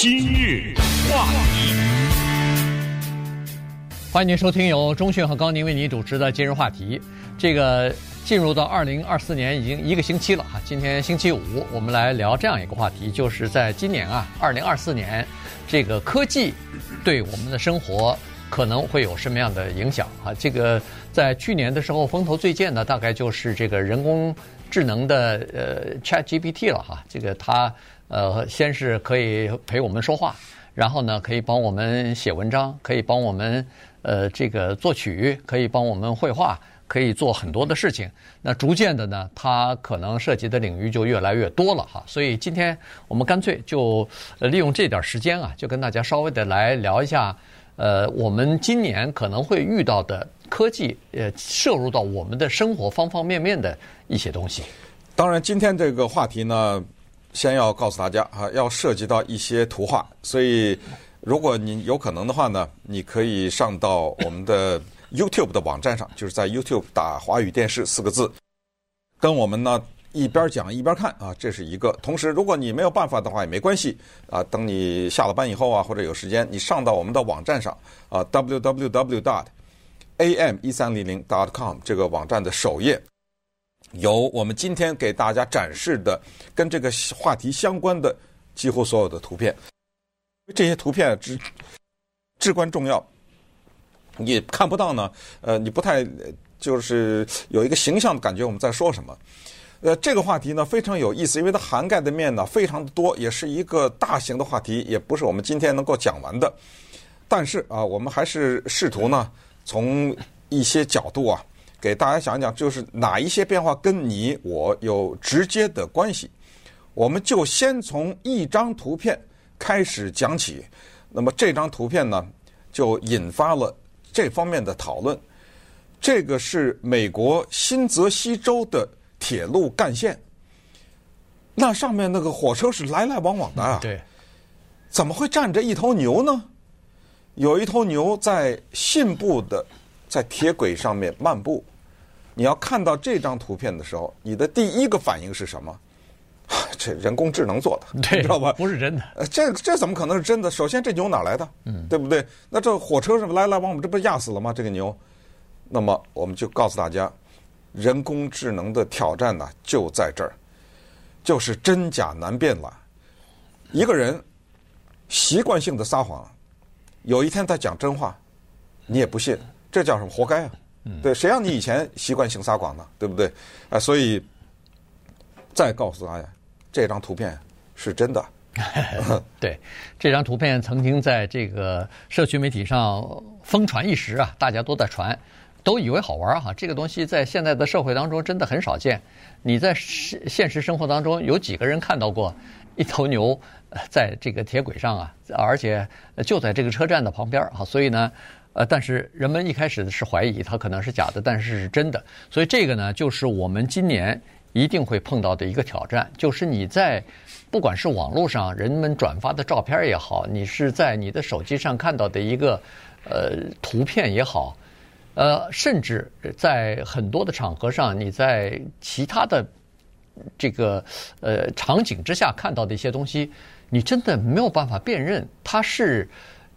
今日话题，欢迎您收听由中讯和高宁为您主持的今日话题。这个进入到二零二四年已经一个星期了哈，今天星期五，我们来聊这样一个话题，就是在今年啊，二零二四年，这个科技对我们的生活可能会有什么样的影响啊？这个在去年的时候风头最健的大概就是这个人工智能的呃 ChatGPT 了哈，这个它。呃，先是可以陪我们说话，然后呢，可以帮我们写文章，可以帮我们呃这个作曲，可以帮我们绘画，可以做很多的事情。那逐渐的呢，它可能涉及的领域就越来越多了哈。所以今天我们干脆就利用这点时间啊，就跟大家稍微的来聊一下，呃，我们今年可能会遇到的科技呃摄入到我们的生活方方面面的一些东西。当然，今天这个话题呢。先要告诉大家啊，要涉及到一些图画，所以如果你有可能的话呢，你可以上到我们的 YouTube 的网站上，就是在 YouTube 打“华语电视”四个字，跟我们呢一边讲一边看啊，这是一个。同时，如果你没有办法的话也没关系啊，等你下了班以后啊，或者有时间，你上到我们的网站上啊，www dot am 一三零零 dot com 这个网站的首页。有我们今天给大家展示的跟这个话题相关的几乎所有的图片，这些图片至至关重要。你看不到呢，呃，你不太就是有一个形象的感觉我们在说什么。呃，这个话题呢非常有意思，因为它涵盖的面呢非常的多，也是一个大型的话题，也不是我们今天能够讲完的。但是啊，我们还是试图呢从一些角度啊。给大家讲一讲，就是哪一些变化跟你我有直接的关系？我们就先从一张图片开始讲起。那么这张图片呢，就引发了这方面的讨论。这个是美国新泽西州的铁路干线，那上面那个火车是来来往往的啊。对，怎么会站着一头牛呢？有一头牛在信步的。在铁轨上面漫步，你要看到这张图片的时候，你的第一个反应是什么？这人工智能做的，你，知道吧？不是真的。呃，这这怎么可能是真的？首先，这牛哪来的？嗯，对不对？那这火车是来来往往，这不压死了吗？这个牛。那么，我们就告诉大家，人工智能的挑战呢，就在这儿，就是真假难辨了。一个人习惯性的撒谎，有一天他讲真话，你也不信。这叫什么？活该啊！对，谁让你以前习惯性撒谎呢？对不对？啊，所以再告诉大家，这张图片是真的。对，这张图片曾经在这个社区媒体上疯传一时啊，大家都在传，都以为好玩哈。这个东西在现在的社会当中真的很少见。你在现实生活当中有几个人看到过一头牛在这个铁轨上啊？而且就在这个车站的旁边啊，所以呢。呃，但是人们一开始是怀疑它可能是假的，但是是真的。所以这个呢，就是我们今年一定会碰到的一个挑战，就是你在不管是网络上人们转发的照片也好，你是在你的手机上看到的一个呃图片也好，呃，甚至在很多的场合上，你在其他的这个呃场景之下看到的一些东西，你真的没有办法辨认它是。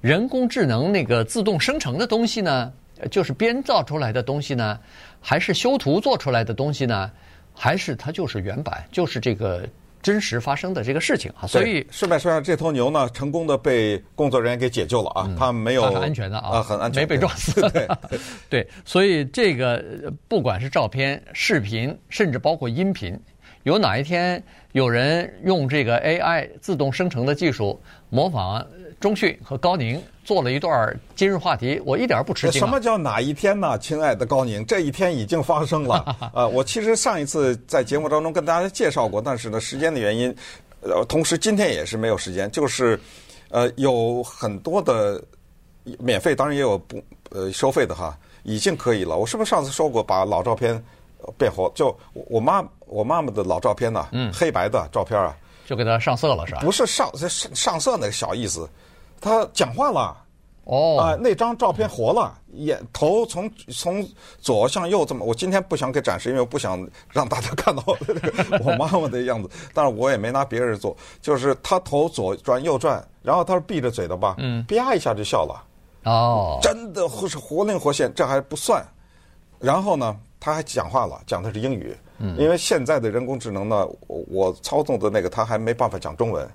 人工智能那个自动生成的东西呢，就是编造出来的东西呢，还是修图做出来的东西呢，还是它就是原版，就是这个真实发生的这个事情啊？所以顺便说下，这头牛呢，成功的被工作人员给解救了啊，它、嗯、没有很安全的啊，啊，很安全，没被撞死。对，对，所以这个不管是照片、视频，甚至包括音频，有哪一天有人用这个 AI 自动生成的技术模仿。中讯和高宁做了一段今日话题，我一点不吃惊。什么叫哪一天呢？亲爱的高宁，这一天已经发生了。呃，我其实上一次在节目当中跟大家介绍过，但是呢，时间的原因，呃，同时今天也是没有时间。就是，呃，有很多的免费，当然也有不呃收费的哈，已经可以了。我是不是上次说过，把老照片变活？就我妈我妈妈的老照片呢，嗯，黑白的照片啊，就给它上色了是吧？不是上上上色那个小意思。他讲话了，哦，啊，那张照片活了，眼头从从左向右这么，我今天不想给展示，因为我不想让大家看到我妈妈的样子。但是我也没拿别人做，就是他头左转右转，然后他是闭着嘴的吧？嗯，啪一下就笑了。哦，真的是活灵活现，这还不算。然后呢，他还讲话了，讲的是英语。嗯，因为现在的人工智能呢，我我操纵的那个他还没办法讲中文。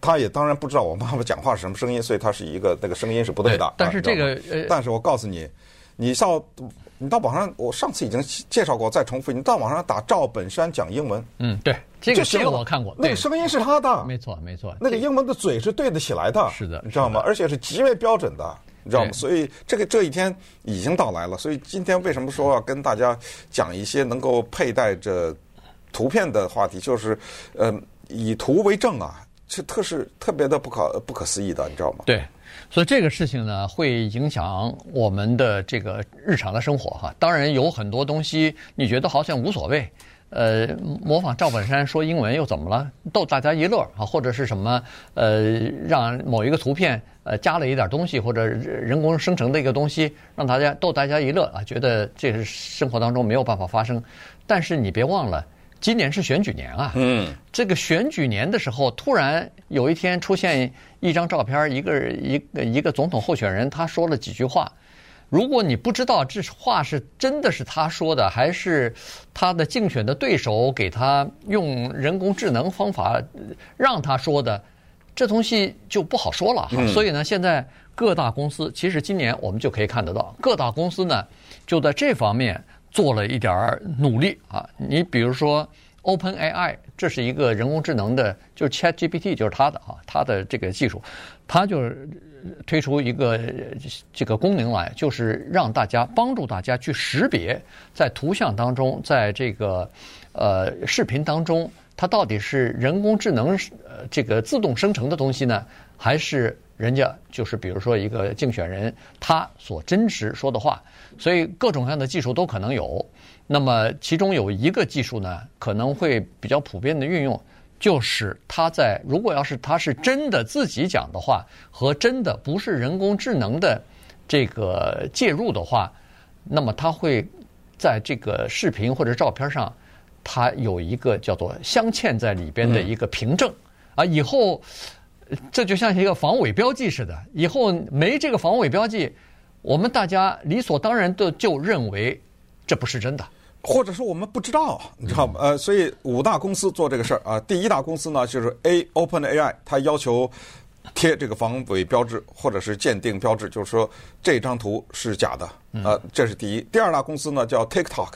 他也当然不知道我妈妈讲话是什么声音，所以他是一个那个声音是不对的。对，但是这个，呃，但是我告诉你，你到你到网上，我上次已经介绍过，再重复，你到网上打赵本山讲英文，嗯，对，这个这个我看过，那个声音是他的，没错没错，那个英文的嘴是对得起来的，是的，你知道吗？而且是极为标准的，你知道吗？所以这个这一天已经到来了。所以今天为什么说要跟大家讲一些能够佩戴着图片的话题，就是呃，以图为证啊。是特是特别的不可不可思议的，你知道吗？对，所以这个事情呢，会影响我们的这个日常的生活哈。当然有很多东西你觉得好像无所谓，呃，模仿赵本山说英文又怎么了？逗大家一乐啊，或者是什么呃，让某一个图片呃加了一点东西，或者人工生成的一个东西，让大家逗大家一乐啊，觉得这是生活当中没有办法发生。但是你别忘了。今年是选举年啊，嗯，这个选举年的时候，突然有一天出现一张照片，一个一个一个总统候选人，他说了几句话。如果你不知道这话是真的是他说的，还是他的竞选的对手给他用人工智能方法让他说的，这东西就不好说了哈。所以呢，现在各大公司其实今年我们就可以看得到，各大公司呢就在这方面。做了一点儿努力啊！你比如说，OpenAI，这是一个人工智能的，就是 ChatGPT，就是它的啊，它的这个技术，它就是推出一个这个功能来，就是让大家帮助大家去识别在图像当中，在这个呃视频当中，它到底是人工智能呃这个自动生成的东西呢，还是人家就是比如说一个竞选人他所真实说的话。所以各种各样的技术都可能有，那么其中有一个技术呢，可能会比较普遍的运用，就是他在如果要是他是真的自己讲的话，和真的不是人工智能的这个介入的话，那么他会在这个视频或者照片上，他有一个叫做镶嵌在里边的一个凭证啊，以后这就像一个防伪标记似的，以后没这个防伪标记。我们大家理所当然的就认为这不是真的，或者说我们不知道，你知道吗？呃，所以五大公司做这个事儿啊，第一大公司呢就是 A OpenAI，它要求贴这个防伪标志或者是鉴定标志，就是说这张图是假的，呃，这是第一。第二大公司呢叫 TikTok，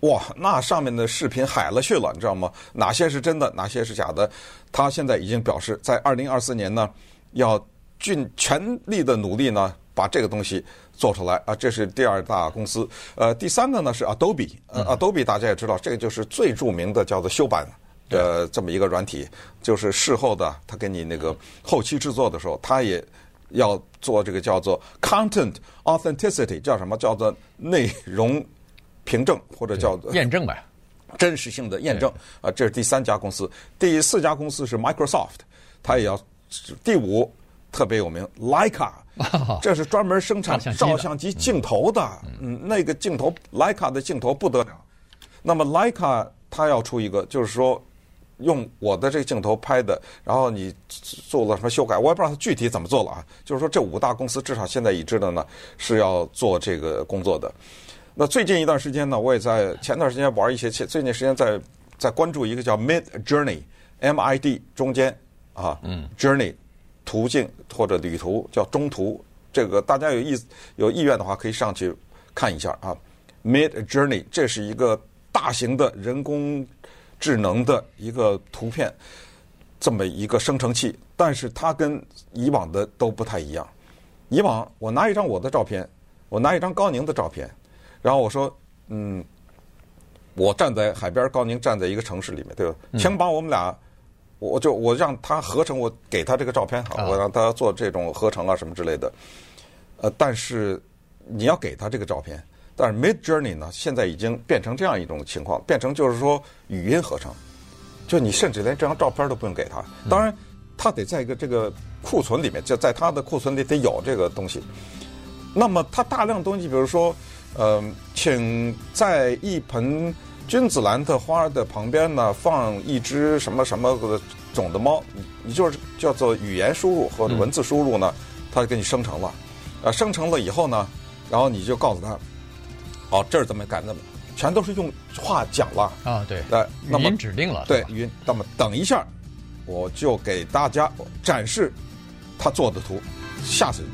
哇，那上面的视频海了去了，你知道吗？哪些是真的，哪些是假的？他现在已经表示，在二零二四年呢，要尽全力的努力呢。把这个东西做出来啊，这是第二大公司。呃，第三个呢是 Adobe，呃，Adobe 大家也知道，这个就是最著名的叫做修版的这么一个软体，就是事后的他给你那个后期制作的时候，他也要做这个叫做 Content Authenticity，叫什么？叫做内容凭证或者叫做验证吧，真实性的验证啊。这是第三家公司，第四家公司是 Microsoft，它也要第五特别有名，Leica。这是专门生产照相机镜头的，嗯，那个镜头徠卡的镜头不得了。那么徠卡它要出一个，就是说用我的这个镜头拍的，然后你做了什么修改，我也不知道它具体怎么做了啊。就是说这五大公司至少现在已知的呢是要做这个工作的。那最近一段时间呢，我也在前段时间玩一些，最近时间在在关注一个叫 Mid Journey，M I D 中间啊，嗯，Journey。途径或者旅途叫中途，这个大家有意有意愿的话，可以上去看一下啊。Mid Journey 这是一个大型的人工智能的一个图片这么一个生成器，但是它跟以往的都不太一样。以往我拿一张我的照片，我拿一张高宁的照片，然后我说，嗯，我站在海边，高宁站在一个城市里面，对吧？请把我们俩。我就我让他合成，我给他这个照片好，我让他做这种合成啊什么之类的。呃，但是你要给他这个照片，但是 Mid Journey 呢，现在已经变成这样一种情况，变成就是说语音合成，就你甚至连这张照片都不用给他。当然，他得在一个这个库存里面，就在他的库存里得有这个东西。那么它大量东西，比如说，呃，请在一盆君子兰的花的旁边呢放一只什么什么的种的猫，你就是叫做语言输入或者文字输入呢，它就给你生成了，呃，生成了以后呢，然后你就告诉他，哦，这儿怎么改那么，全都是用话讲了啊，对，呃，那么指令了，对，语音。那么等一下，我就给大家展示他做的图，吓死你。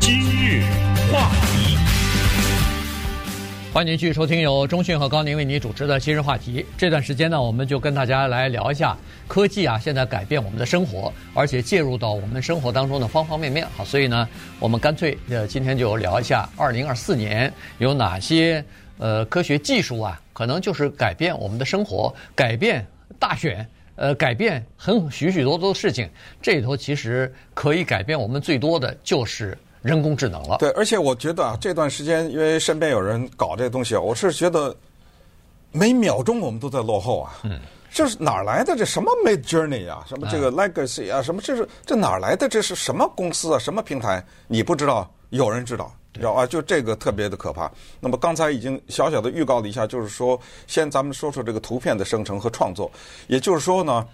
今日话题，欢迎继续收听由中讯和高宁为您主持的今日话题。这段时间呢，我们就跟大家来聊一下科技啊，现在改变我们的生活，而且介入到我们生活当中的方方面面。好，所以呢，我们干脆呃，今天就聊一下二零二四年有哪些呃科学技术啊，可能就是改变我们的生活，改变大选。呃，改变很许许多多的事情，这里头其实可以改变我们最多的就是人工智能了。对，而且我觉得啊，这段时间因为身边有人搞这个东西，我是觉得每秒钟我们都在落后啊。嗯。这是哪儿来的？这什么 Midjourney 啊？什么这个 Legacy 啊？什么这是这哪儿来的？这是什么公司啊？什么平台？你不知道，有人知道。知道啊，就这个特别的可怕。那么刚才已经小小的预告了一下，就是说，先咱们说说这个图片的生成和创作。也就是说呢，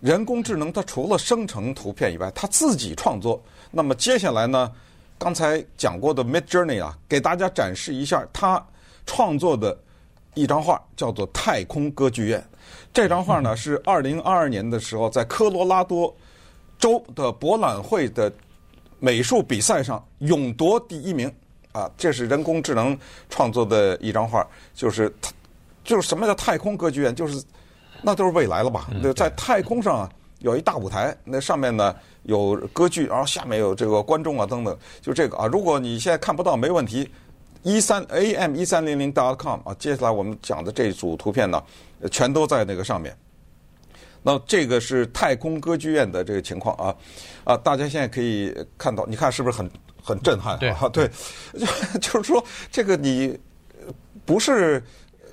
人工智能它除了生成图片以外，它自己创作。那么接下来呢，刚才讲过的 Midjourney 啊，给大家展示一下他创作的一张画，叫做《太空歌剧院》。这张画呢是二零二二年的时候在科罗拉多州的博览会的。美术比赛上勇夺第一名，啊，这是人工智能创作的一张画，就是它，就是什么叫太空歌剧院？就是那都是未来了吧？在太空上有一大舞台，那上面呢有歌剧，然后下面有这个观众啊等等，就这个啊。如果你现在看不到，没问题，一三 am 一三零零 dot com 啊，接下来我们讲的这组图片呢，全都在那个上面。那这个是太空歌剧院的这个情况啊，啊，大家现在可以看到，你看是不是很很震撼？对，对，就 就是说，这个你不是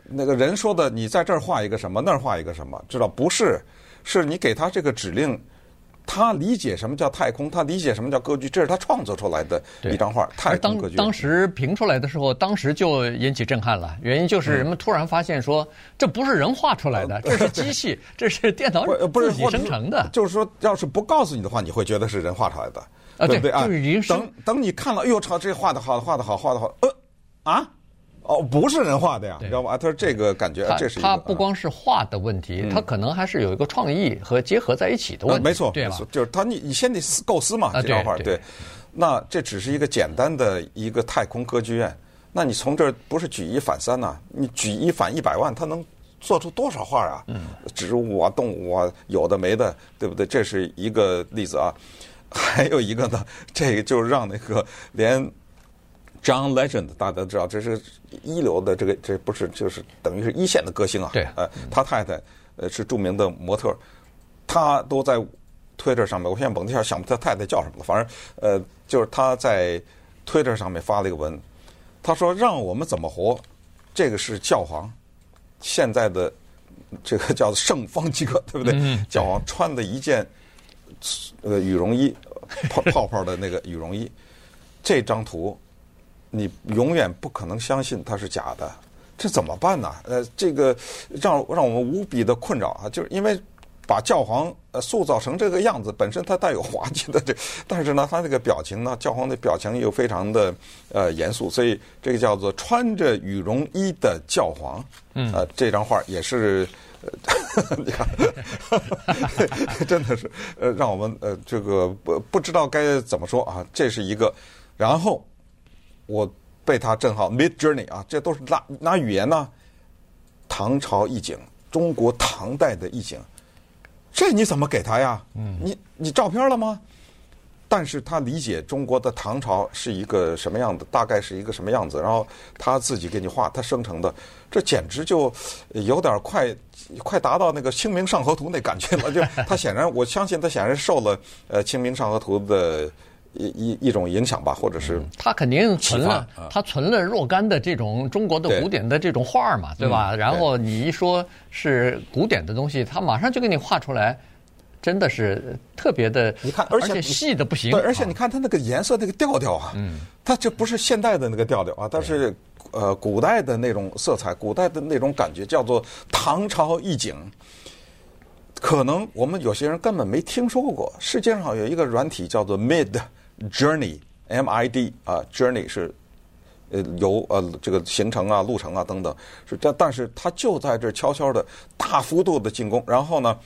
那个人说的，你在这儿画一个什么，那儿画一个什么，知道不是？是你给他这个指令。他理解什么叫太空，他理解什么叫歌剧，这是他创作出来的一张画。太空歌剧。当当时评出来的时候，当时就引起震撼了。原因就是人们突然发现说，这不是人画出来的，这是机器，这是电脑自己生成的。就是说，要是不告诉你的话，你会觉得是人画出来的，对不对啊？等等，你看了，哎呦，操，这画的好，画的好，画的好，呃，啊。哦，不是人画的呀，你知道吧？他说这个感觉，这是一个。他不光是画的问题，他可能还是有一个创意和结合在一起的问题。没错，对吧？就是他，你你先得构思嘛，这张画。对。那这只是一个简单的一个太空歌剧院，那你从这儿不是举一反三呐？你举一反一百万，他能做出多少画啊？嗯。植物啊，动物啊，有的没的，对不对？这是一个例子啊。还有一个呢，这个就是让那个连。John Legend，大家都知道，这是一流的这个，这不是就是等于是一线的歌星啊。对。呃，他太太呃是著名的模特，他都在 Twitter 上面。我现在猛一下想不起他太太叫什么了，反正呃就是他在 Twitter 上面发了一个文，他说：“让我们怎么活？这个是教皇现在的这个叫圣方济各，对不对？嗯、教皇穿的一件呃羽绒衣，泡泡泡的那个羽绒衣，这张图。”你永远不可能相信它是假的，这怎么办呢？呃，这个让让我们无比的困扰啊！就是因为把教皇呃塑造成这个样子，本身它带有滑稽的这，但是呢，他那个表情呢，教皇的表情又非常的呃严肃，所以这个叫做穿着羽绒衣的教皇，嗯，呃，这张画也是，呃、你看，真的是呃，让我们呃这个不不知道该怎么说啊，这是一个，然后。我被他震撼，Midjourney 啊，这都是拿拿语言呢，唐朝意境，中国唐代的意境，这你怎么给他呀？嗯，你你照片了吗？但是他理解中国的唐朝是一个什么样的，大概是一个什么样子，然后他自己给你画，他生成的，这简直就有点快快达到那个《清明上河图》那感觉了。就 他显然，我相信他显然受了呃《清明上河图》的。一一一种影响吧，或者是他肯定存了，他存了若干的这种中国的古典的这种画嘛，对吧？然后你一说是古典的东西，他马上就给你画出来。真的是特别的，你看，而且细的不行。对，而且你看它那个颜色那个调调啊，嗯，它就不是现代的那个调调啊，它是呃古代的那种色彩，古代的那种感觉，叫做唐朝意境。可能我们有些人根本没听说过，世界上有一个软体叫做 Mid Journey，M I D 啊，Journey 是呃游呃这个行程啊、路程啊等等，是这，但是他就在这悄悄的大幅度的进攻。然后呢，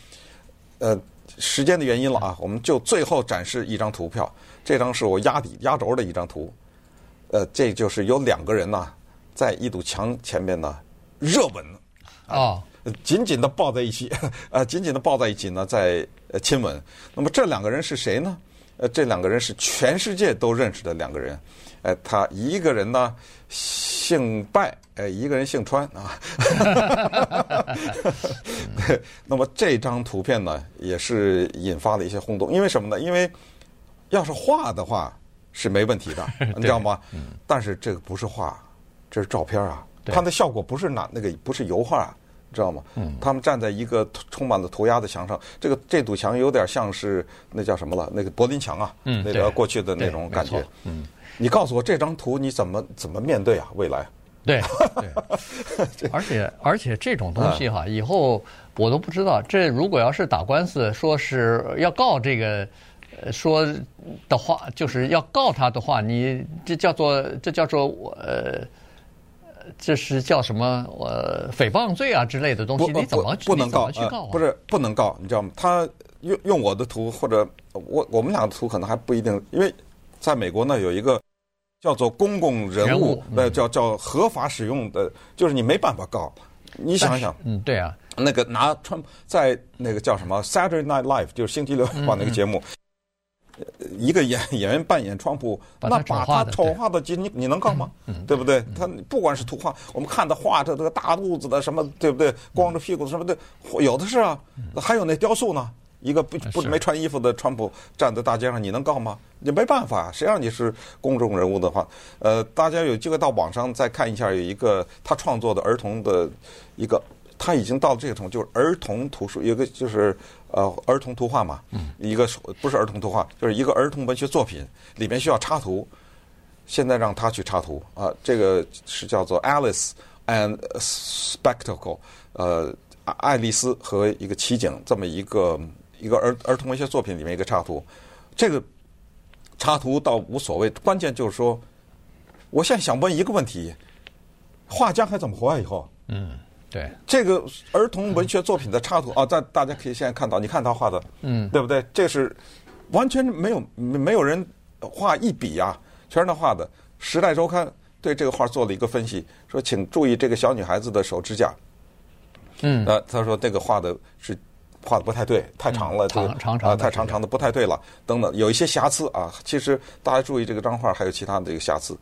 呃，时间的原因了啊，我们就最后展示一张图票，这张是我压底压轴的一张图，呃，这就是有两个人呢在一堵墙前面呢热吻啊。哦紧紧的抱在一起，呃，紧紧的抱在一起呢，在亲吻。那么这两个人是谁呢？呃，这两个人是全世界都认识的两个人。呃，他一个人呢姓拜，呃，一个人姓川啊。那么这张图片呢，也是引发了一些轰动。因为什么呢？因为要是画的话是没问题的，你知道吗？但是这个不是画，这是照片啊。它的效果不是拿那个，不是油画。知道吗？嗯，他们站在一个充满了涂鸦的墙上，这个这堵墙有点像是那叫什么了？那个柏林墙啊，嗯，那个过去的那种感觉。嗯，你告诉我这张图你怎么怎么面对啊？未来？对，对，而且而且这种东西哈，以后我都不知道。这如果要是打官司，说是要告这个，说的话，就是要告他的话，你这叫做这叫做呃。这是叫什么？呃，诽谤罪啊之类的东西，你怎么不能告？去告啊？不是不能告，你知道吗？他用用我的图，或者我我们俩的图可能还不一定，因为在美国呢有一个叫做公共人物，呃，叫叫合法使用的，就是你没办法告。你想想，嗯，对啊，那个拿川在那个叫什么 Saturday Night Live，就是星期六晚那个节目。一个演 演员扮演川普，那把他丑化的，你你能告吗？对不对？他不管是图画，我们看他画着这个大肚子的什么，对不对？光着屁股什么的，有的是啊。还有那雕塑呢，一个不不没穿衣服的川普站在大街上，你能告吗？你没办法，谁让你是公众人物的话？呃，大家有机会到网上再看一下，有一个他创作的儿童的一个。他已经到了这个程度，就是儿童图书，有个就是呃儿童图画嘛，一个不是儿童图画，就是一个儿童文学作品，里面需要插图，现在让他去插图啊，这个是叫做 Alice and Spectacle，呃，爱丽丝和一个奇景这么一个一个儿儿童文学作品里面一个插图，这个插图倒无所谓，关键就是说，我现在想问一个问题，画家还怎么活啊以后？嗯。对这个儿童文学作品的插图啊，在大家可以现在看到，你看他画的，嗯，对不对？这是完全没有没有人画一笔呀，全是他画的。《时代周刊》对这个画做了一个分析，说请注意这个小女孩子的手指甲，嗯，呃，他说这个画的是画的不太对，太长了，长长长啊，太长长的不太对了，等等，有一些瑕疵啊。其实大家注意这个张画还有其他的这个瑕疵，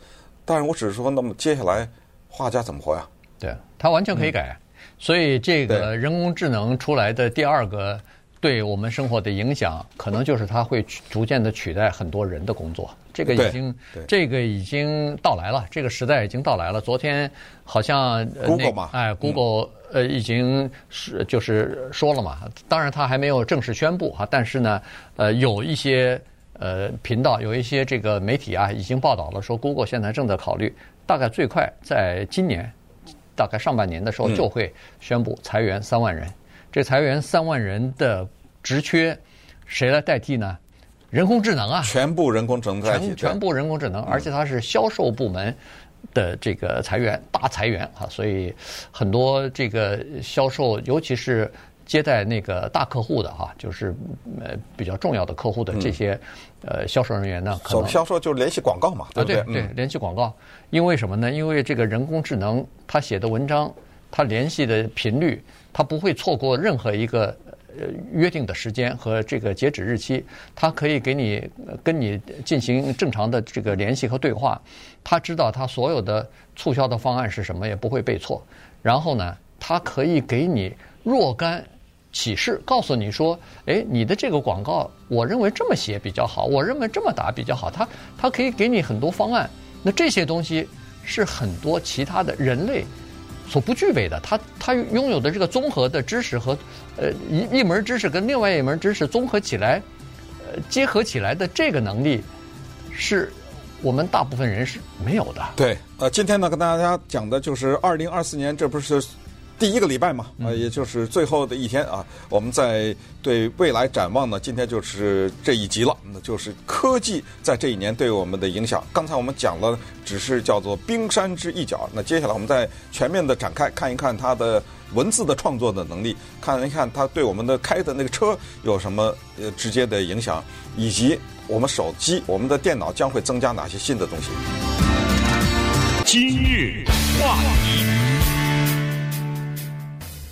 但是我只是说，那么接下来画家怎么活呀？对，它完全可以改，嗯、所以这个人工智能出来的第二个对我们生活的影响，可能就是它会逐渐的取代很多人的工作。这个已经，这个已经到来了，这个时代已经到来了。昨天好像 Google 嘛，哎，Google 呃已经是就是说了嘛，当然它还没有正式宣布哈，但是呢，呃，有一些呃频道，有一些这个媒体啊，已经报道了说，Google 现在正在考虑，大概最快在今年。大概上半年的时候就会宣布裁员三万人，嗯、这裁员三万人的职缺，谁来代替呢？人工智能啊，全部人工智能代替，全全部人工智能，而且它是销售部门的这个裁员大裁员啊，所以很多这个销售，尤其是。接待那个大客户的哈，就是呃比较重要的客户的这些呃销售人员呢，可能销售就是联系广告嘛，对不对？对，联系广告。因为什么呢？因为这个人工智能，它写的文章，它联系的频率，它不会错过任何一个呃约定的时间和这个截止日期，他可以给你跟你进行正常的这个联系和对话。他知道他所有的促销的方案是什么，也不会背错。然后呢，他可以给你若干。启示告诉你说：“哎，你的这个广告，我认为这么写比较好，我认为这么打比较好。他他可以给你很多方案。那这些东西是很多其他的人类所不具备的。他他拥有的这个综合的知识和呃一一门知识跟另外一门知识综合起来，呃结合起来的这个能力，是我们大部分人是没有的。对，呃，今天呢跟大家讲的就是二零二四年，这不是。第一个礼拜嘛，啊，也就是最后的一天啊，我们在对未来展望呢。今天就是这一集了，那就是科技在这一年对我们的影响。刚才我们讲了，只是叫做冰山之一角。那接下来我们再全面的展开，看一看它的文字的创作的能力，看一看它对我们的开的那个车有什么呃直接的影响，以及我们手机、我们的电脑将会增加哪些新的东西。今日话题。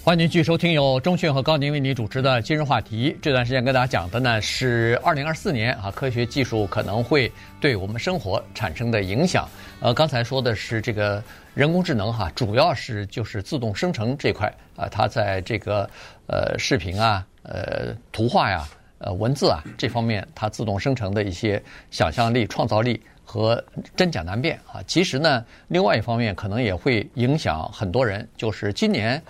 欢迎继续收听由中讯和高宁为您主持的今日话题。这段时间跟大家讲的呢是二零二四年啊，科学技术可能会对我们生活产生的影响。呃，刚才说的是这个人工智能哈，主要是就是自动生成这块啊，它在这个呃视频啊、呃图画呀、呃文字啊这方面，它自动生成的一些想象力、创造力和真假难辨啊。其实呢，另外一方面可能也会影响很多人，就是今年。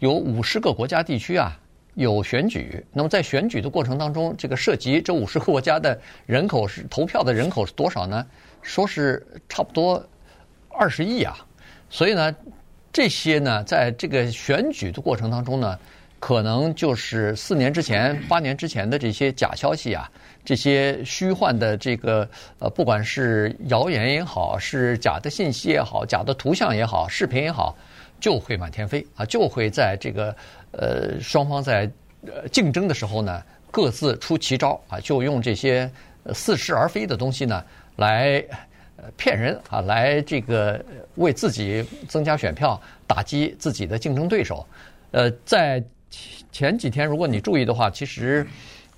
有五十个国家地区啊，有选举。那么在选举的过程当中，这个涉及这五十个国家的人口是投票的人口是多少呢？说是差不多二十亿啊。所以呢，这些呢，在这个选举的过程当中呢，可能就是四年之前、八年之前的这些假消息啊，这些虚幻的这个呃，不管是谣言也好，是假的信息也好，假的图像也好，视频也好。就会满天飞啊！就会在这个呃双方在呃竞争的时候呢，各自出奇招啊，就用这些似是而非的东西呢来骗人啊，来这个为自己增加选票，打击自己的竞争对手。呃，在前几天，如果你注意的话，其实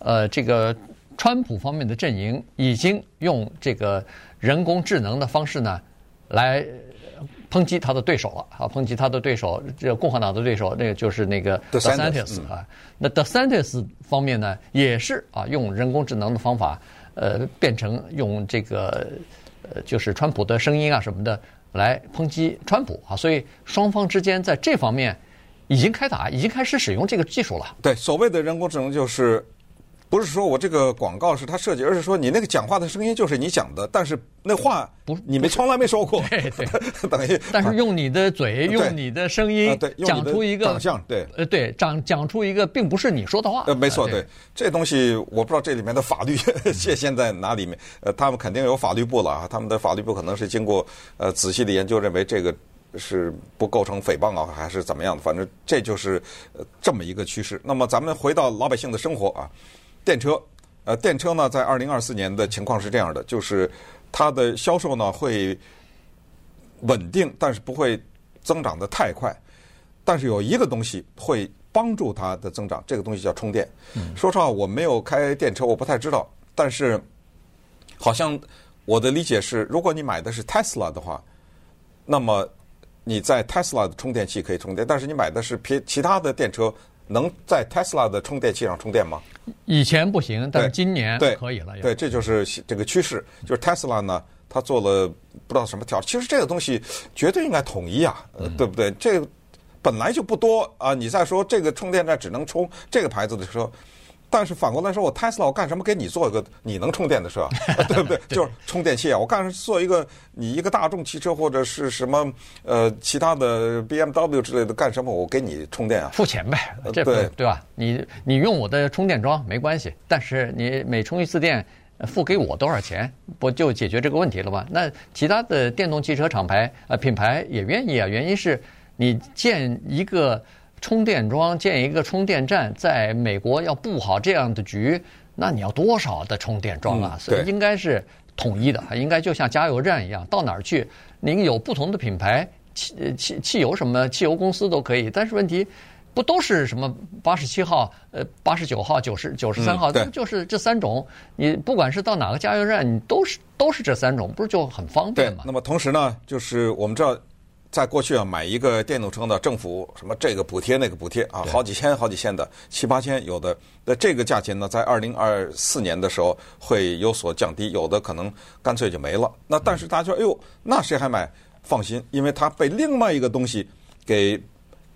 呃这个川普方面的阵营已经用这个人工智能的方式呢来。抨击他的对手了啊！抨击他的对手，这共和党的对手，那个就是那个 DeSantis 啊。那 DeSantis 方面呢，也是啊，用人工智能的方法，呃，变成用这个呃，就是川普的声音啊什么的来抨击川普啊。所以双方之间在这方面已经开打，已经开始使用这个技术了。对，所谓的人工智能就是。不是说我这个广告是他设计，而是说你那个讲话的声音就是你讲的，但是那话不是你没从来没说过。对 对，等于但是用你的嘴，用你的声音讲出一个长相，对呃对，讲讲出一个并不是你说的话。呃，没错，对这东西我不知道这里面的法律 界限在哪里面。呃，他们肯定有法律部了啊，他们的法律部可能是经过呃仔细的研究，认为这个是不构成诽谤啊，还是怎么样的？反正这就是呃这么一个趋势。那么咱们回到老百姓的生活啊。电车，呃，电车呢，在二零二四年的情况是这样的，就是它的销售呢会稳定，但是不会增长的太快。但是有一个东西会帮助它的增长，这个东西叫充电。嗯、说实话，我没有开电车，我不太知道。但是好像我的理解是，如果你买的是 Tesla 的话，那么你在 Tesla 的充电器可以充电，但是你买的是别其他的电车。能在 Tesla 的充电器上充电吗？以前不行，但是今年可以了。对，这就是这个趋势。就是 Tesla 呢，它做了不知道什么调整。其实这个东西绝对应该统一啊，呃，对不对？这个本来就不多啊。你再说这个充电站只能充这个牌子的车。但是反过来说，我 Tesla 我干什么给你做一个你能充电的车，对不对？就是充电器啊！我干做一个你一个大众汽车或者是什么呃其他的 BMW 之类的干什么？我给你充电啊？付钱呗，这对对吧？你你用我的充电桩没关系，但是你每充一次电付给我多少钱，不就解决这个问题了吗？那其他的电动汽车厂牌呃品牌也愿意啊，原因是你建一个。充电桩建一个充电站，在美国要布好这样的局，那你要多少的充电桩啊？所以应该是统一的，应该就像加油站一样，到哪儿去，您有不同的品牌，汽汽汽油什么汽油公司都可以。但是问题不都是什么八十七号、呃八十九号、九十九十三号，都就是这三种。你不管是到哪个加油站，你都是都是这三种，不是就很方便吗？那么同时呢，就是我们知道。在过去啊，买一个电动车的，政府什么这个补贴那个补贴啊，好几千好几千的，七八千有的。那这个价钱呢，在二零二四年的时候会有所降低，有的可能干脆就没了。那但是大家说，哎呦，那谁还买？放心，因为它被另外一个东西给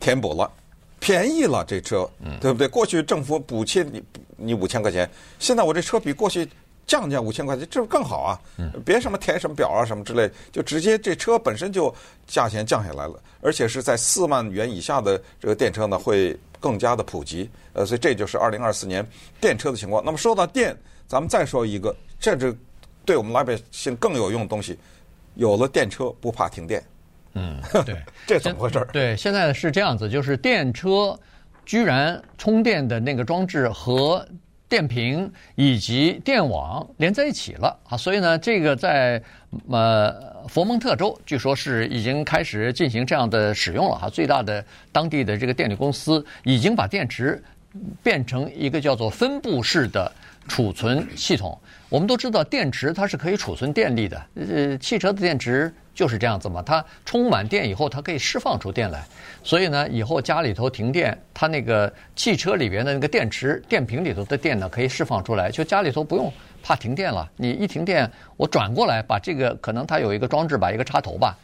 填补了，便宜了这车，对不对？过去政府补贴你你五千块钱，现在我这车比过去降价五千块钱，这不更好啊？别什么填什么表啊什么之类，就直接这车本身就价钱降下来了，而且是在四万元以下的这个电车呢会更加的普及。呃，所以这就是二零二四年电车的情况。那么说到电，咱们再说一个，这是对我们老百姓更有用的东西，有了电车不怕停电。嗯，对，这怎么回事？对，现在是这样子，就是电车居然充电的那个装置和电瓶以及电网连在一起了啊！所以呢，这个在呃佛蒙特州，据说是已经开始进行这样的使用了哈。最大的当地的这个电力公司已经把电池变成一个叫做分布式的储存系统。我们都知道，电池它是可以储存电力的，呃，汽车的电池。就是这样子嘛，它充满电以后，它可以释放出电来。所以呢，以后家里头停电，它那个汽车里边的那个电池、电瓶里头的电呢，可以释放出来，就家里头不用怕停电了。你一停电，我转过来把这个，可能它有一个装置，把一个插头吧，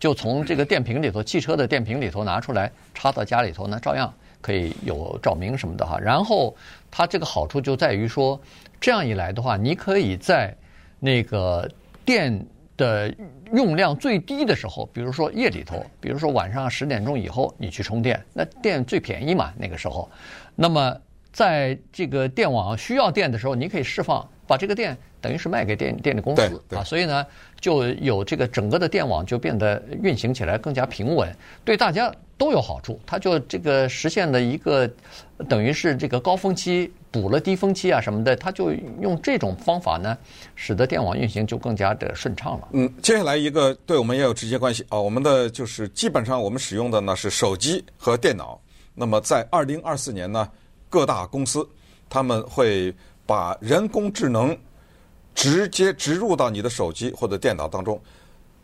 就从这个电瓶里头，汽车的电瓶里头拿出来，插到家里头呢，照样可以有照明什么的哈。然后它这个好处就在于说，这样一来的话，你可以在那个电。的用量最低的时候，比如说夜里头，比如说晚上十点钟以后，你去充电，那电最便宜嘛，那个时候。那么在这个电网需要电的时候，你可以释放，把这个电等于是卖给电电力公司啊，所以呢，就有这个整个的电网就变得运行起来更加平稳，对大家都有好处。它就这个实现了一个等于是这个高峰期。补了低峰期啊什么的，它就用这种方法呢，使得电网运行就更加的顺畅了。嗯，接下来一个对我们也有直接关系啊，我们的就是基本上我们使用的呢是手机和电脑。那么在二零二四年呢，各大公司他们会把人工智能直接植入到你的手机或者电脑当中，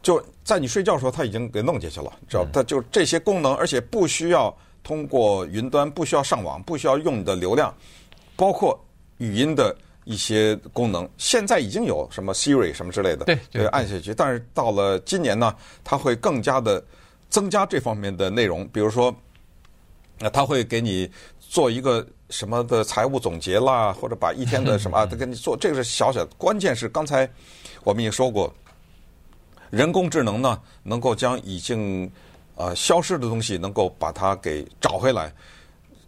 就在你睡觉的时候，它已经给弄进去了，知道？它就这些功能，而且不需要通过云端，不需要上网，不需要用你的流量。包括语音的一些功能，现在已经有什么 Siri 什么之类的，对，对，按下去。但是到了今年呢，它会更加的增加这方面的内容，比如说，那它会给你做一个什么的财务总结啦，或者把一天的 什么啊，都给你做。这个是小小的，关键是刚才我们也说过，人工智能呢，能够将已经呃消失的东西，能够把它给找回来。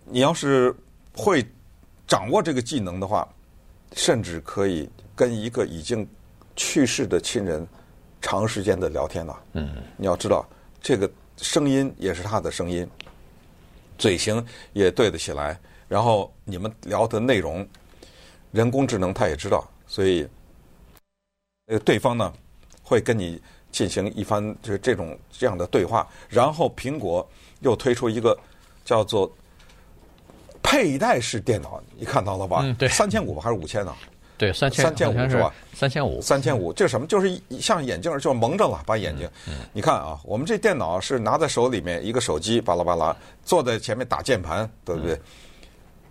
你要是会。掌握这个技能的话，甚至可以跟一个已经去世的亲人长时间的聊天了。嗯，你要知道，这个声音也是他的声音，嘴型也对得起来，然后你们聊的内容，人工智能它也知道，所以呃，对方呢会跟你进行一番就是这种这样的对话，然后苹果又推出一个叫做。佩戴式电脑，你看到了吧？嗯，对，三千五还是五千呢？对，三千，三千五是吧？三千五，三千五，这是什么？就是像眼镜，就蒙着了，把眼睛。嗯，你看啊，我们这电脑是拿在手里面，一个手机，巴拉巴拉，坐在前面打键盘，对不对？嗯，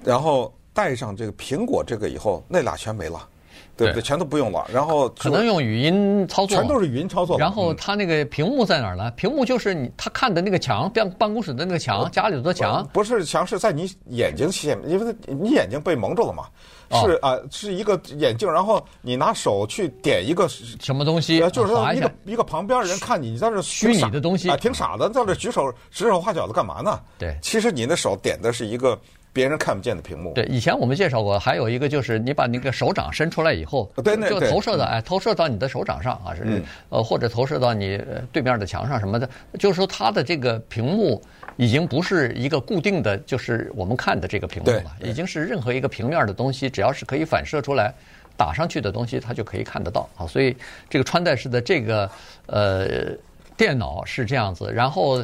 然后带上这个苹果这个以后，那俩全没了。对对，全都不用了。然后可能用语音操作，全都是语音操作。然后他那个屏幕在哪儿呢？屏幕就是你他看的那个墙，办办公室的那个墙，家里头的墙。不是墙，是在你眼睛前面，因为你眼睛被蒙住了嘛。是啊，是一个眼镜，然后你拿手去点一个什么东西，就是说一个一个旁边人看你，你在这虚拟的东西啊，挺傻的，在这举手指手画脚的干嘛呢？对，其实你的手点的是一个。别人看不见的屏幕。对，以前我们介绍过，还有一个就是你把那个手掌伸出来以后，对，就投射到哎，投射到你的手掌上啊，是呃，或者投射到你对面的墙上什么的。就是说，它的这个屏幕已经不是一个固定的，就是我们看的这个屏幕了，已经是任何一个平面的东西，只要是可以反射出来打上去的东西，它就可以看得到啊。所以这个穿戴式的这个呃电脑是这样子，然后。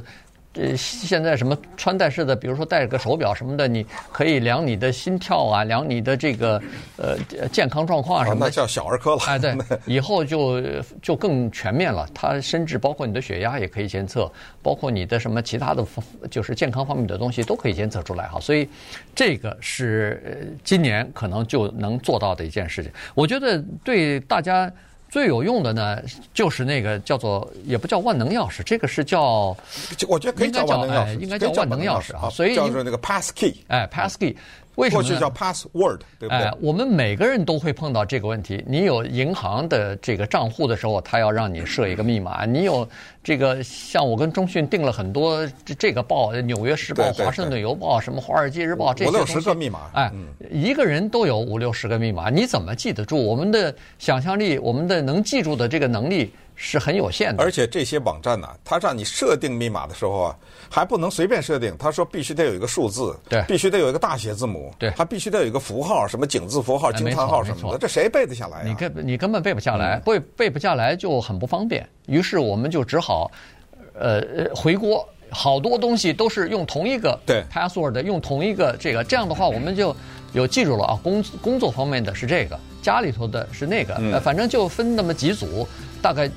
呃，现在什么穿戴式的，比如说戴个手表什么的，你可以量你的心跳啊，量你的这个呃健康状况啊什么的。那叫小儿科了。哎，对，以后就就更全面了。它甚至包括你的血压也可以监测，包括你的什么其他的，就是健康方面的东西都可以监测出来哈。所以这个是今年可能就能做到的一件事情。我觉得对大家。最有用的呢，就是那个叫做也不叫万能钥匙，这个是叫，我觉得可以叫万能钥匙，应该叫万能钥匙啊，所以叫做那个 pass key，哎，pass key。为什么？过去叫 password，对不对？哎，我们每个人都会碰到这个问题。你有银行的这个账户的时候，他要让你设一个密码。你有这个，像我跟中讯订了很多这个报，《纽约时报》、《华盛顿邮报》、什么《华尔街日报》这些五六十个密码。哎，一个人都有五六十个密码，你怎么记得住？我们的想象力，我们的能记住的这个能力。是很有限的，而且这些网站呢，它让你设定密码的时候啊，还不能随便设定。他说必须得有一个数字，对，必须得有一个大写字母，对，它必须得有一个符号，什么井字符号、惊叹号什么的，这谁背得下来呀？你根你根本背不下来，背背不下来就很不方便。于是我们就只好，呃，回锅，好多东西都是用同一个对 password，用同一个这个，这样的话我们就有记住了啊。工工作方面的是这个，家里头的是那个，呃，反正就分那么几组。大概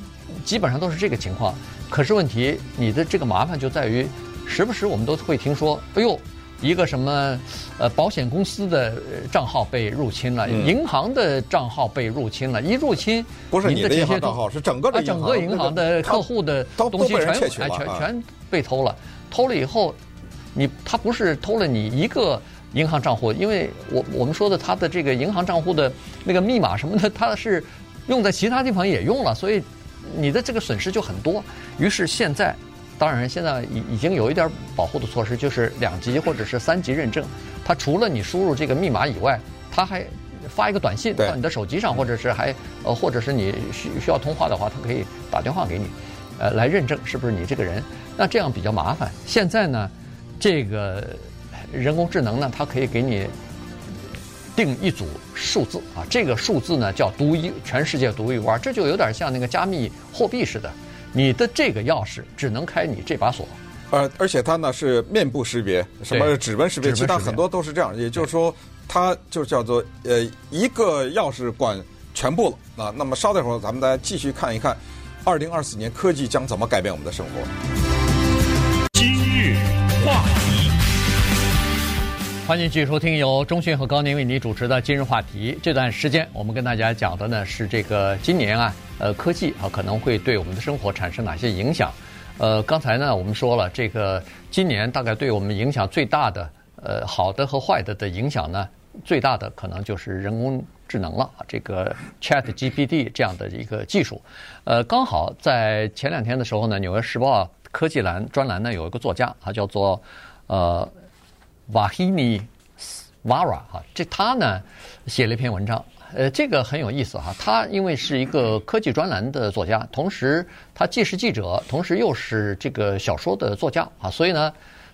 基本上都是这个情况，可是问题，你的这个麻烦就在于，时不时我们都会听说，哎呦，一个什么呃保险公司的账号被入侵了，银行的账号被入侵了，一入侵，不是你的银行账号，是整个的整个银行的客户的东西全全全被偷了，偷了以后，你他不是偷了你一个银行账户，因为我我们说的他的这个银行账户的那个密码什么的，他是。用在其他地方也用了，所以你的这个损失就很多。于是现在，当然现在已已经有一点保护的措施，就是两级或者是三级认证。它除了你输入这个密码以外，它还发一个短信到你的手机上，或者是还呃，或者是你需需要通话的话，它可以打电话给你，呃，来认证是不是你这个人。那这样比较麻烦。现在呢，这个人工智能呢，它可以给你。定一组数字啊，这个数字呢叫独一，全世界独一无二，这就有点像那个加密货币似的。你的这个钥匙只能开你这把锁，呃，而且它呢是面部识别，什么指纹识别，其他很多都是这样。也就是说，它就叫做呃一个钥匙管全部了啊。那么稍等会儿，咱们再继续看一看，二零二四年科技将怎么改变我们的生活。欢迎继续收听由中讯和高宁为你主持的今日话题。这段时间，我们跟大家讲的呢是这个今年啊，呃，科技啊可能会对我们的生活产生哪些影响？呃，刚才呢我们说了，这个今年大概对我们影响最大的，呃，好的和坏的的影响呢，最大的可能就是人工智能了，这个 Chat GPT 这样的一个技术。呃，刚好在前两天的时候呢，《纽约时报》科技栏专栏呢有一个作家，他叫做呃。瓦希尼·瓦拉哈，这他呢写了一篇文章，呃，这个很有意思哈。他因为是一个科技专栏的作家，同时他既是记者，同时又是这个小说的作家啊，所以呢，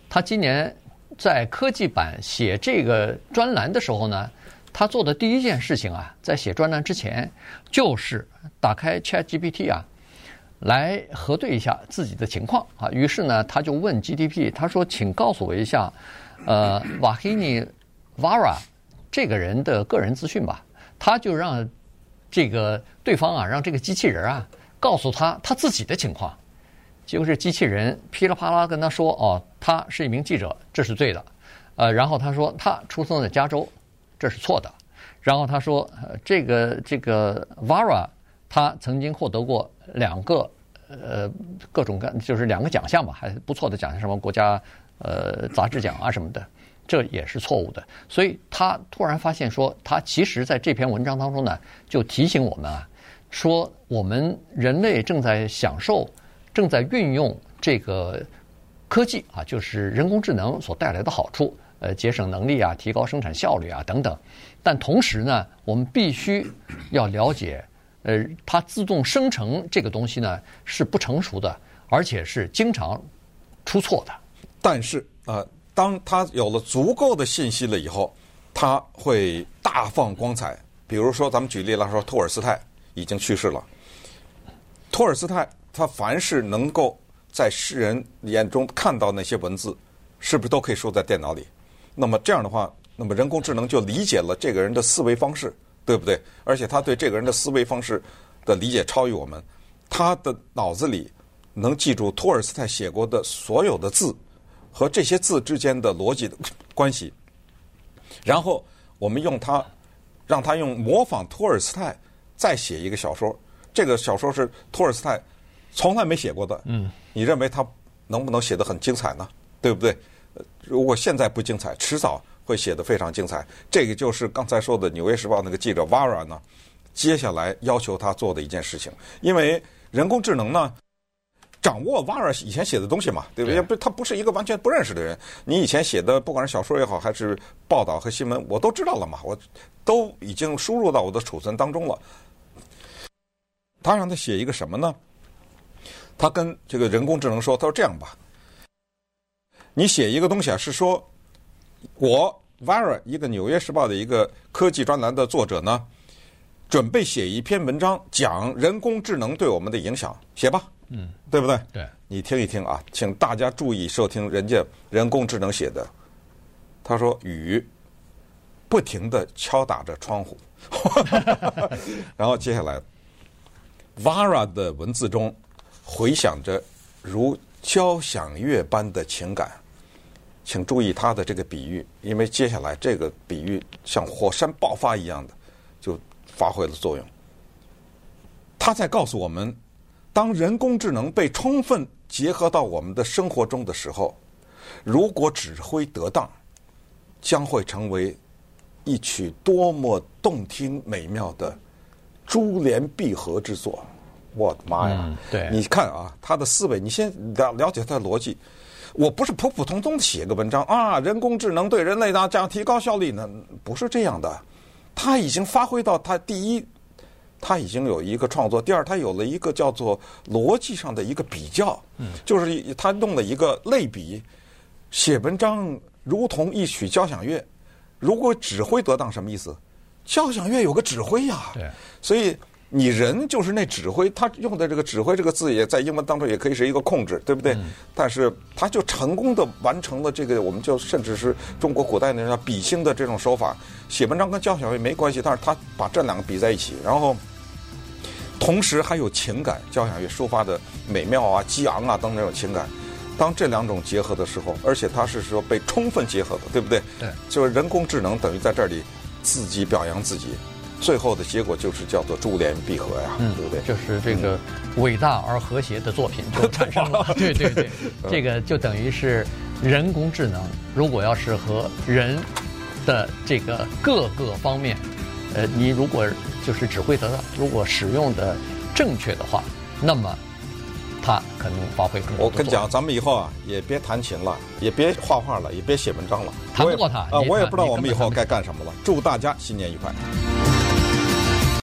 他今年在科技版写这个专栏的时候呢，他做的第一件事情啊，在写专栏之前，就是打开 ChatGPT 啊，来核对一下自己的情况啊。于是呢，他就问 GDP，他说：“请告诉我一下。”呃，瓦黑尼瓦拉这个人的个人资讯吧，他就让这个对方啊，让这个机器人啊，告诉他他自己的情况。结果这机器人噼里啪啦跟他说：“哦，他是一名记者，这是对的。”呃，然后他说他出生在加州，这是错的。然后他说：“呃，这个这个瓦拉他曾经获得过两个呃各种各就是两个奖项吧，还不错的奖项，什么国家。”呃，杂志奖啊什么的，这也是错误的。所以他突然发现说，他其实在这篇文章当中呢，就提醒我们啊，说我们人类正在享受、正在运用这个科技啊，就是人工智能所带来的好处，呃，节省能力啊，提高生产效率啊等等。但同时呢，我们必须要了解，呃，它自动生成这个东西呢是不成熟的，而且是经常出错的。但是、呃，当他有了足够的信息了以后，他会大放光彩。比如说，咱们举例来说，托尔斯泰已经去世了。托尔斯泰他凡是能够在世人眼中看到那些文字，是不是都可以输在电脑里？那么这样的话，那么人工智能就理解了这个人的思维方式，对不对？而且他对这个人的思维方式的理解超于我们，他的脑子里能记住托尔斯泰写过的所有的字。和这些字之间的逻辑的关系，然后我们用他，让他用模仿托尔斯泰再写一个小说，这个小说是托尔斯泰从来没写过的，嗯，你认为他能不能写得很精彩呢？对不对？如果现在不精彩，迟早会写得非常精彩。这个就是刚才说的《纽约时报》那个记者 Vara 呢，接下来要求他做的一件事情，因为人工智能呢。掌握 Vara 以前写的东西嘛，对不对？不，他不是一个完全不认识的人。你以前写的，不管是小说也好，还是报道和新闻，我都知道了嘛，我都已经输入到我的储存当中了。他让他写一个什么呢？他跟这个人工智能说：“他说这样吧，你写一个东西啊，是说我 Vara 一个《纽约时报》的一个科技专栏的作者呢，准备写一篇文章讲人工智能对我们的影响，写吧。”嗯，对不对？对，你听一听啊，请大家注意收听人家人工智能写的。他说：“雨不停地敲打着窗户。”然后接下来，Vara 的文字中回响着如交响乐般的情感。请注意他的这个比喻，因为接下来这个比喻像火山爆发一样的就发挥了作用。他在告诉我们。当人工智能被充分结合到我们的生活中的时候，如果指挥得当，将会成为一曲多么动听美妙的珠联璧合之作。我的妈呀！嗯、对，你看啊，他的思维，你先了了解他的逻辑。我不是普普通通的写个文章啊，人工智能对人类呢，这样提高效率呢，不是这样的。他已经发挥到他第一。他已经有一个创作，第二，他有了一个叫做逻辑上的一个比较，就是他弄了一个类比，写文章如同一曲交响乐，如果指挥得当，什么意思？交响乐有个指挥呀，对，所以你人就是那指挥，他用的这个“指挥”这个字也在英文当中也可以是一个控制，对不对？但是他就成功的完成了这个，我们就甚至是中国古代那叫比兴的这种手法，写文章跟交响乐没关系，但是他把这两个比在一起，然后。同时还有情感，交响乐抒发的美妙啊、激昂啊等等这种情感。当这两种结合的时候，而且它是说被充分结合的，对不对？对，就是人工智能等于在这里自己表扬自己，最后的结果就是叫做珠联璧合呀，嗯，对不对？就是这个伟大而和谐的作品就产生了。对对对，这个就等于是人工智能，如果要是和人的这个各个方面，呃，你如果。就是指挥得当，如果使用的正确的话，那么它可能发挥更多。我跟你讲，咱们以后啊，也别弹琴了，也别画画了，也别写文章了，谈不过他啊，我也不知道我们以后该干什么了。祝大家新年愉快。